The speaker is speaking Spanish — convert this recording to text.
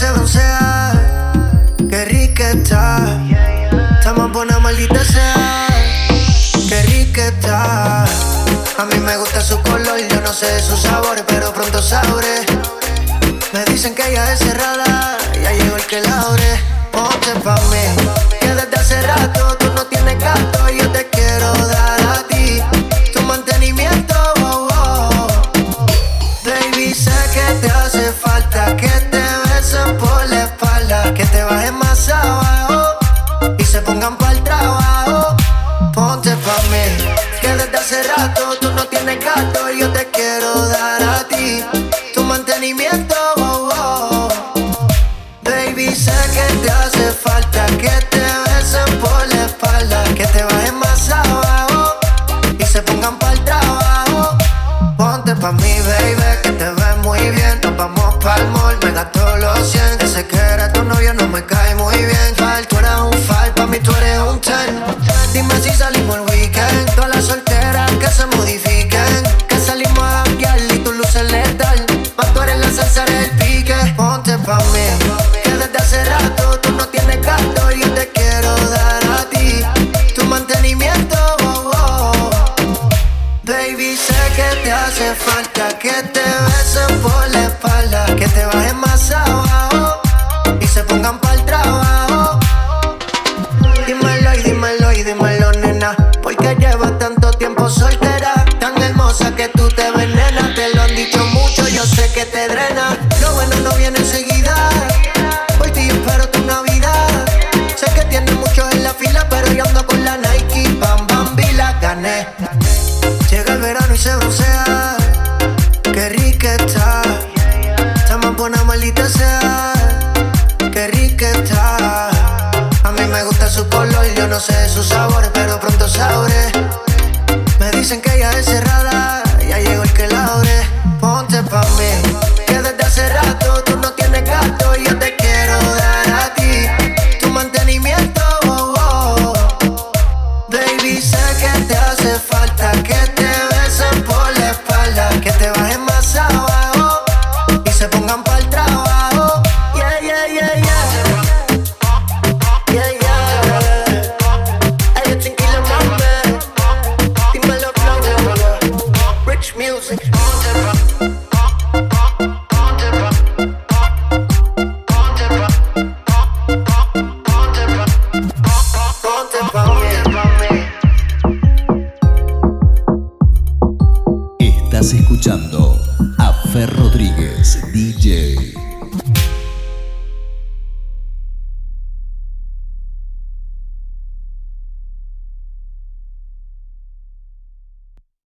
broncea. Qué rica está. Estamos buena, maldita sea. Qué rica está. A mí me gusta su color, yo no sé su sabor, pero pronto sabré. Me dicen que ella es cerrada, ya llegó el que la abre. Ponte pa' mí, que desde hace rato desde hace rato tú no tienes gato y yo te quiero dar a ti. Tu mantenimiento, oh, oh. Baby, sé que te hace falta que te besen por la espalda, que te bajen más abajo y se pongan para el trabajo. Ponte pa' mí, baby, que te ves muy bien. Nos vamos pa'l mall, me gasto los 100. Ese que era tu novio no me cae que te hace falta que te besen por la espalda, que te bajen más abajo y se pongan para el trabajo. Dímelo y dímelo y dímelo, nena, porque llevas tanto tiempo soltera, tan hermosa que tú te venenas. Te lo han dicho mucho, yo sé que te drena. Lo bueno no viene enseguida. Por ti yo espero tu Navidad. Sé que tienes muchos en la fila, pero yo ando con la Nike, verano y se broncea. Qué rica está. Está más buena, maldita sea. Qué rica está. A mí me gusta su color, yo no sé su sabor, pero pronto sabré. Me dicen que ella es cerrada, a Fer Rodríguez, DJ.